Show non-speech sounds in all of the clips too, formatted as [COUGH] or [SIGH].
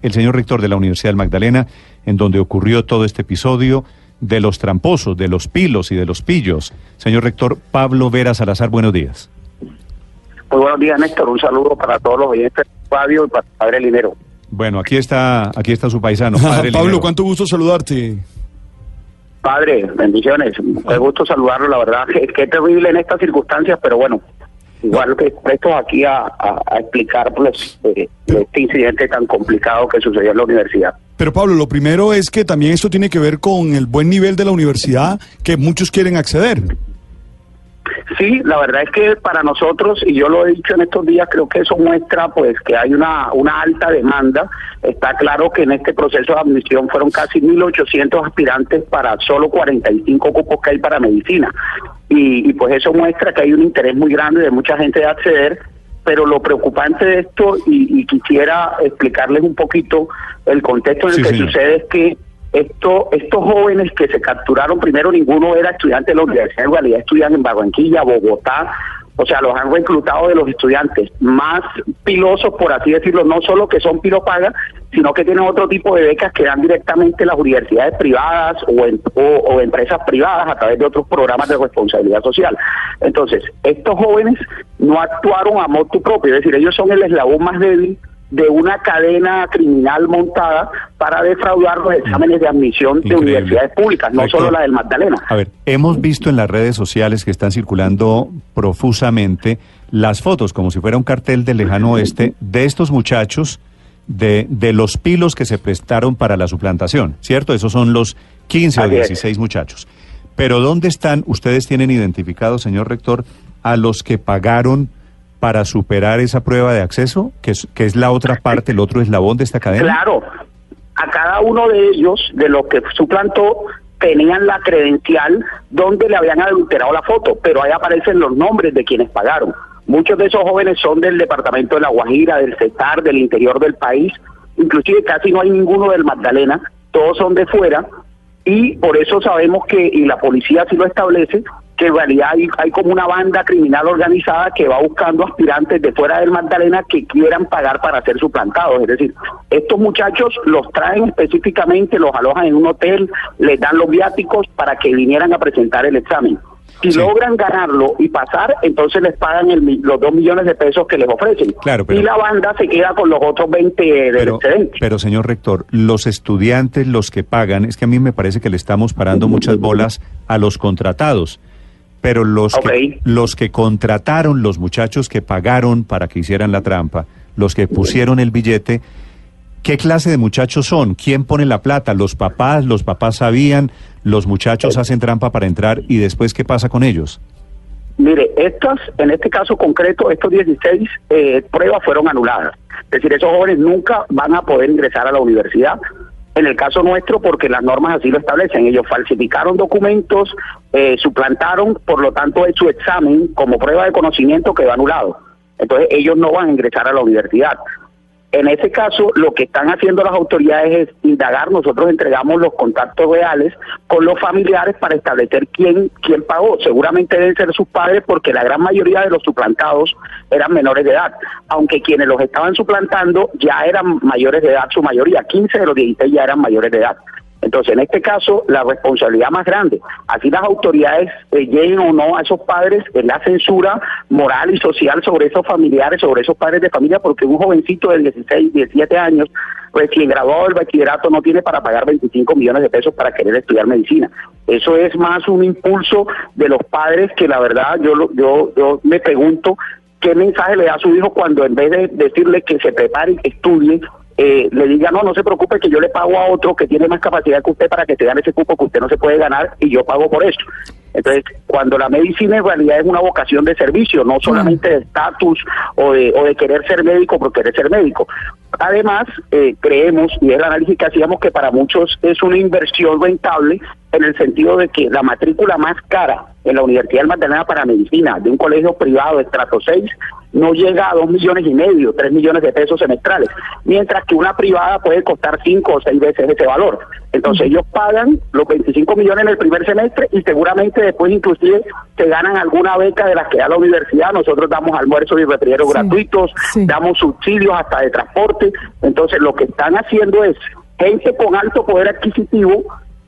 el señor rector de la Universidad del Magdalena, en donde ocurrió todo este episodio de los tramposos, de los pilos y de los pillos. Señor rector Pablo Vera Salazar, buenos días. Muy buenos días, Néstor. Un saludo para todos los oyentes Fabio y para Padre Linero. Bueno, aquí está, aquí está su paisano. [LAUGHS] Padre Pablo, cuánto gusto saludarte. Padre, bendiciones. Qué gusto saludarlo, la verdad. Es que es terrible en estas circunstancias, pero bueno, igual que presto aquí a, explicar pues, eh, este incidente tan complicado que sucedió en la universidad. Pero Pablo, lo primero es que también esto tiene que ver con el buen nivel de la universidad que muchos quieren acceder. Sí, la verdad es que para nosotros, y yo lo he dicho en estos días, creo que eso muestra pues que hay una, una alta demanda. Está claro que en este proceso de admisión fueron casi 1.800 aspirantes para solo 45 cupos que hay para medicina. Y, pues eso muestra que hay un interés muy grande de mucha gente de acceder pero lo preocupante de esto, y, quisiera explicarles un poquito el contexto en el que sucede, es que esto, estos jóvenes que se capturaron, primero ninguno era estudiante de la universidad, en realidad estudian en Barranquilla, Bogotá, o sea, los han reclutado de los estudiantes más pilosos, por así decirlo, no solo que son pilopagas, sino que tienen otro tipo de becas que dan directamente las universidades privadas o, o, empresas privadas a través de otros programas de responsabilidad social. Entonces, estos jóvenes no actuaron a modo propio, es decir, ellos son el eslabón más débil de una cadena criminal montada para defraudar los exámenes de admisión de universidades públicas, no solo la del Magdalena. A ver, hemos visto en las redes sociales que están circulando profusamente las fotos, como si fuera un cartel del lejano oeste, de estos muchachos, de, de los pilos que se prestaron para la suplantación, ¿cierto? Esos son los 15 o 16 muchachos. Pero ¿dónde están? Ustedes tienen identificado, señor rector, a los que pagaron para superar esa prueba de acceso, que es, la otra parte, el otro eslabón de esta cadena? Claro, a cada uno de ellos, de los que suplantó, tenían la credencial donde le habían adulterado la foto, pero ahí aparecen los nombres de quienes pagaron. Muchos de esos jóvenes son del departamento de La Guajira, del CETAR, del interior del país, inclusive casi no hay ninguno del Magdalena, todos son de fuera, y por eso sabemos que, y la policía sí lo establece, que en realidad hay, como una banda criminal organizada que va buscando aspirantes de fuera del Magdalena que quieran pagar para ser suplantados. Es decir, estos muchachos los traen específicamente, los alojan en un hotel, les dan los viáticos para que vinieran a presentar el examen. Si logran ganarlo y pasar, entonces les pagan los dos millones de pesos que les ofrecen. Claro, y la banda se queda con los otros 20 del pero, excedente. Pero, señor rector, los estudiantes, los que pagan, es que a mí me parece que le estamos parando [LAUGHS] muchas bolas a los contratados pero los, que, los que contrataron, los muchachos que pagaron para que hicieran la trampa, los que pusieron el billete, ¿qué clase de muchachos son? ¿Quién pone la plata? ¿Los papás? ¿Los papás sabían? ¿Los muchachos hacen trampa para entrar y después qué pasa con ellos? Mire, estas, en este caso concreto, estos 16 eh, pruebas fueron anuladas. Es decir, esos jóvenes nunca van a poder ingresar a la universidad en el caso nuestro, porque las normas así lo establecen, ellos falsificaron documentos, eh, suplantaron, por lo tanto, su examen como prueba de conocimiento quedó anulado. Entonces, ellos no van a ingresar a la universidad. En ese caso, lo que están haciendo las autoridades es indagar, nosotros entregamos los contactos reales con los familiares para establecer quién, quién pagó. Seguramente deben ser sus padres porque la gran mayoría de los suplantados eran menores de edad, aunque quienes los estaban suplantando ya eran mayores de edad, su mayoría, 15 de los 16 ya eran mayores de edad. Entonces, en este caso, la responsabilidad más grande, así las autoridades eh, lleguen o no a esos padres, es la censura moral y social sobre esos familiares, sobre esos padres de familia, porque un jovencito de 16, 17 años, recién graduado del bachillerato, no tiene para pagar 25 millones de pesos para querer estudiar medicina. Eso es más un impulso de los padres que la verdad yo, yo, yo me pregunto qué mensaje le da a su hijo cuando en vez de decirle que se prepare y que estudie, eh, le diga, no, no se preocupe que yo le pago a otro que tiene más capacidad que usted para que te gane ese cupo que usted no se puede ganar y yo pago por eso. Entonces, cuando la medicina en realidad es una vocación de servicio, no solamente de estatus o de, o de querer ser médico por querer ser médico. Además, eh, creemos, y el análisis que hacíamos, que para muchos es una inversión rentable en el sentido de que la matrícula más cara en la Universidad del Magdalena para Medicina de un colegio privado de estrato 6 no llega a dos millones y medio, tres millones de pesos semestrales, mientras que una privada puede costar cinco o seis veces ese valor. Entonces ellos pagan los 25 millones en el primer semestre y seguramente después inclusive se ganan alguna beca de las que da la universidad. Nosotros damos almuerzos y refrigerios gratuitos, damos subsidios hasta de transporte. Entonces lo que están haciendo es gente con alto poder adquisitivo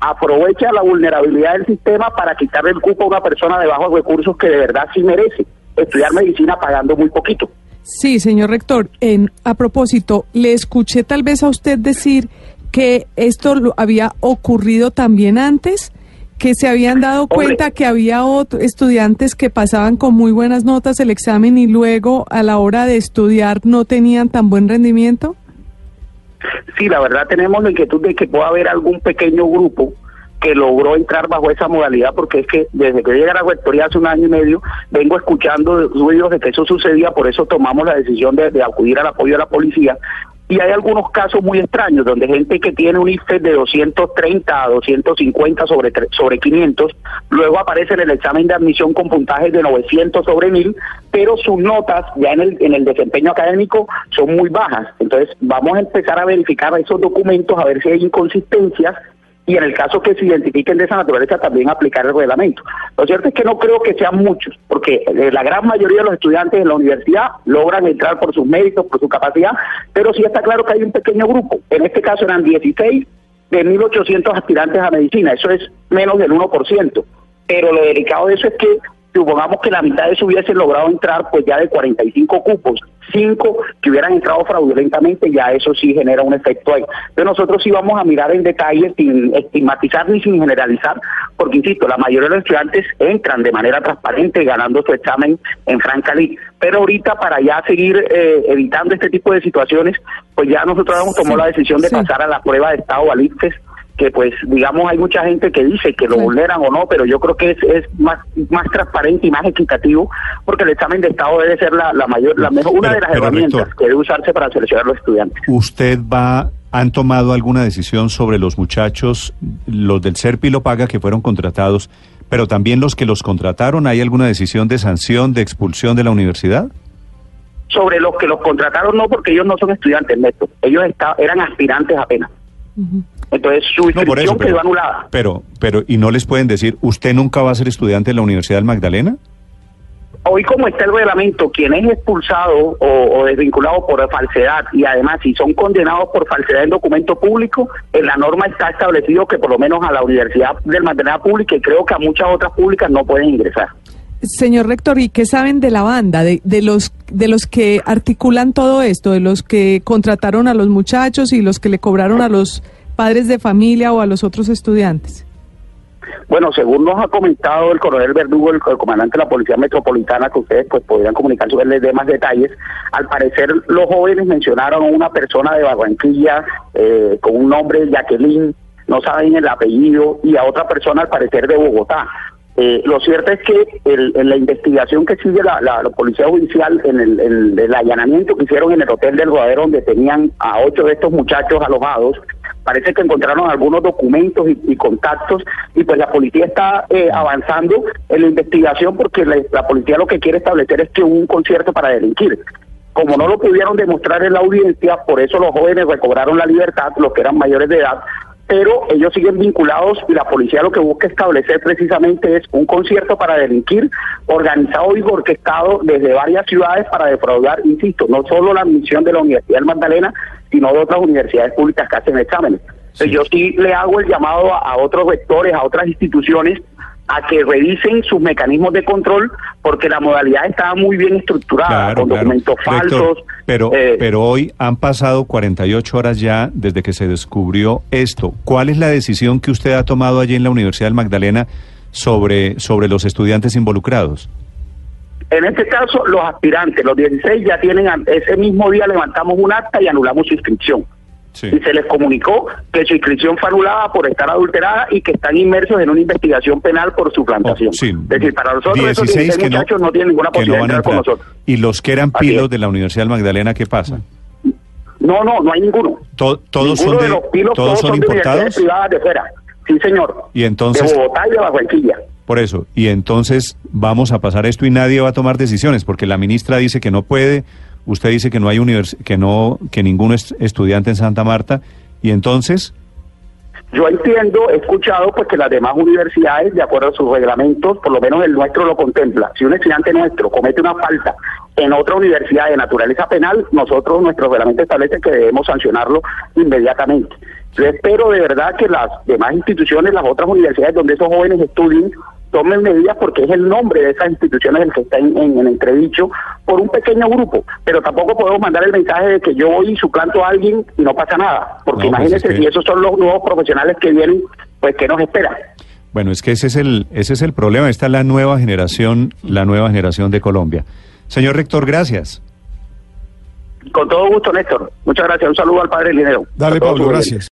aprovecha la vulnerabilidad del sistema para quitarle el cupo a una persona de bajos recursos que de verdad sí merece estudiar medicina pagando muy poquito. Sí, señor rector. En, a propósito, le escuché tal vez a usted decir que esto lo había ocurrido también antes, que se habían dado cuenta que había estudiantes que pasaban con muy buenas notas el examen y luego a la hora de estudiar no tenían tan buen rendimiento. Sí, la verdad tenemos la inquietud de que pueda haber algún pequeño grupo que logró entrar bajo esa modalidad, porque es que desde que llegué a la rectoría hace un año y medio, vengo escuchando ruidos de que eso sucedía, por eso tomamos la decisión de, acudir al apoyo de la policía, y hay algunos casos muy extraños donde gente que tiene un IFE de 230 a 250 sobre sobre 500 luego aparece en el examen de admisión con puntajes de 900 sobre 1000 pero sus notas ya en el en el desempeño académico son muy bajas. Entonces vamos a empezar a verificar esos documentos a ver si hay inconsistencias y en el caso que se identifiquen de esa naturaleza también aplicar el reglamento. Lo cierto es que no creo que sean muchos, porque eh, la gran mayoría de los estudiantes en la universidad logran entrar por sus méritos, por su capacidad, pero sí está claro que hay un pequeño grupo, en este caso eran 16 de 1.800 aspirantes a medicina, eso es menos del 1%, pero lo delicado de eso es que supongamos que la mitad de eso hubiesen logrado entrar, pues ya de 45 cupos, cinco que hubieran entrado fraudulentamente, ya eso sí genera un efecto ahí. Pero nosotros sí vamos a mirar en detalle sin estigmatizar ni sin generalizar, porque insisto, la mayoría de los estudiantes entran de manera transparente ganando su examen en Franca Pero ahorita para ya seguir eh, evitando este tipo de situaciones, pues ya nosotros hemos tomado la decisión de pasar a la prueba de estado al que pues digamos hay mucha gente que dice que lo vulneran o no, pero yo creo que es, es más más transparente y más equitativo porque el examen de estado debe ser la, mayor la mejor una de las herramientas que debe usarse para seleccionar a los estudiantes. ¿Usted va han tomado alguna decisión sobre los muchachos los del Serpilo Paga que fueron contratados, pero también los que los contrataron, hay alguna decisión de sanción, de expulsión de la universidad? Sobre los que los contrataron no porque ellos no son estudiantes, Neto. Ellos está, eran aspirantes apenas. Entonces su inscripción quedó anulada. Pero, pero, ¿y no les pueden decir, usted nunca va a ser estudiante en la Universidad del Magdalena? Hoy como está el reglamento, quien es expulsado o, desvinculado por falsedad y además si son condenados por falsedad en documento público, en la norma está establecido que por lo menos a la Universidad del Magdalena Pública y creo que a muchas otras públicas no pueden ingresar. Señor rector, ¿y qué saben de la banda, de, de, los de los que articulan todo esto, de los que contrataron a los muchachos y los que le cobraron a los padres de familia o a los otros estudiantes? Bueno, según nos ha comentado el coronel Verdugo, el, comandante de la Policía Metropolitana, que ustedes pues podrían comunicar sobre les más detalles, al parecer los jóvenes mencionaron a una persona de Barranquilla eh, con un nombre Jacqueline, no saben el apellido, y a otra persona al parecer de Bogotá. Eh, lo cierto es que en la investigación que sigue la, Policía Judicial en el, allanamiento que hicieron en el Hotel del Rodadero, donde tenían a ocho de estos muchachos alojados, parece que encontraron algunos documentos y, contactos y pues la policía está eh, avanzando en la investigación porque la, policía lo que quiere establecer es que hubo un concierto para delinquir. Como no lo pudieron demostrar en la audiencia, por eso los jóvenes recobraron la libertad, los que eran mayores de edad, pero ellos siguen vinculados y la policía lo que busca establecer precisamente es un concierto para delinquir organizado y orquestado desde varias ciudades para defraudar, insisto, no solo la admisión de la Universidad del Magdalena, sino de otras universidades públicas que hacen exámenes. yo sí le hago el llamado a otros vectores, a otras instituciones a que revisen sus mecanismos de control porque la modalidad estaba muy bien estructurada, con documentos falsos. pero, eh, pero hoy han pasado 48 horas ya desde que se descubrió esto. ¿Cuál es la decisión que usted ha tomado allí en la Universidad del Magdalena sobre, sobre los estudiantes involucrados? En este caso, los aspirantes, los 16 ya tienen, ese mismo día levantamos un acta y anulamos su inscripción y se les comunicó que su inscripción fue anulada por estar adulterada y que están inmersos en una investigación penal por su plantación. Oh, es decir, para nosotros esos 16 muchachos no, tienen ninguna posibilidad de entrar con nosotros. ¿Y los que eran pilos de la Universidad del Magdalena qué pasa? No, no, no hay ninguno. todos son de, los pilos, todos, son, importados? de privadas de fuera. Sí, señor. Y entonces... De Bogotá y de Barranquilla. Por eso, y entonces vamos a pasar esto y nadie va a tomar decisiones, porque la ministra dice que no puede, usted dice que no hay univers que no, que ninguno es estudiante en Santa Marta, y entonces yo entiendo, he escuchado pues que las demás universidades, de acuerdo a sus reglamentos, por lo menos el nuestro lo contempla. Si un estudiante nuestro comete una falta en otra universidad de naturaleza penal, nosotros, nuestro reglamento establece que debemos sancionarlo inmediatamente. Yo espero de verdad que las demás instituciones, las otras universidades donde esos jóvenes estudien, tomen medidas porque es el nombre de esas instituciones el que está en, en, entredicho por un pequeño grupo. Pero tampoco podemos mandar el mensaje de que yo voy y suplanto a alguien y no pasa nada. Porque No, pues imagínense es que- si esos son los nuevos profesionales que vienen, pues ¿qué nos espera? Bueno, es que ese es el ese es el problema. Esta es la nueva generación, la nueva generación de Colombia. Señor rector, gracias. Con todo gusto, Néstor. Muchas gracias. Un saludo al padre Linero. Dale, Pablo, gracias.